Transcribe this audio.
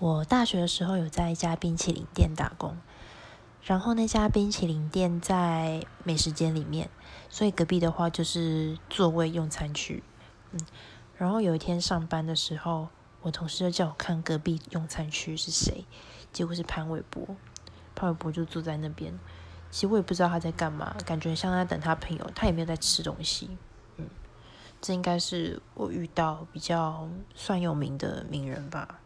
我大学的时候有在一家冰淇淋店打工，然后那家冰淇淋店在美食街里面，所以隔壁的话就是座位用餐区。嗯，然后有一天上班的时候，我同事就叫我看隔壁用餐区是谁，结果是潘玮柏。潘玮柏就坐在那边，其实我也不知道他在干嘛，感觉像在等他朋友，他也没有在吃东西。嗯，这应该是我遇到比较算有名的名人吧。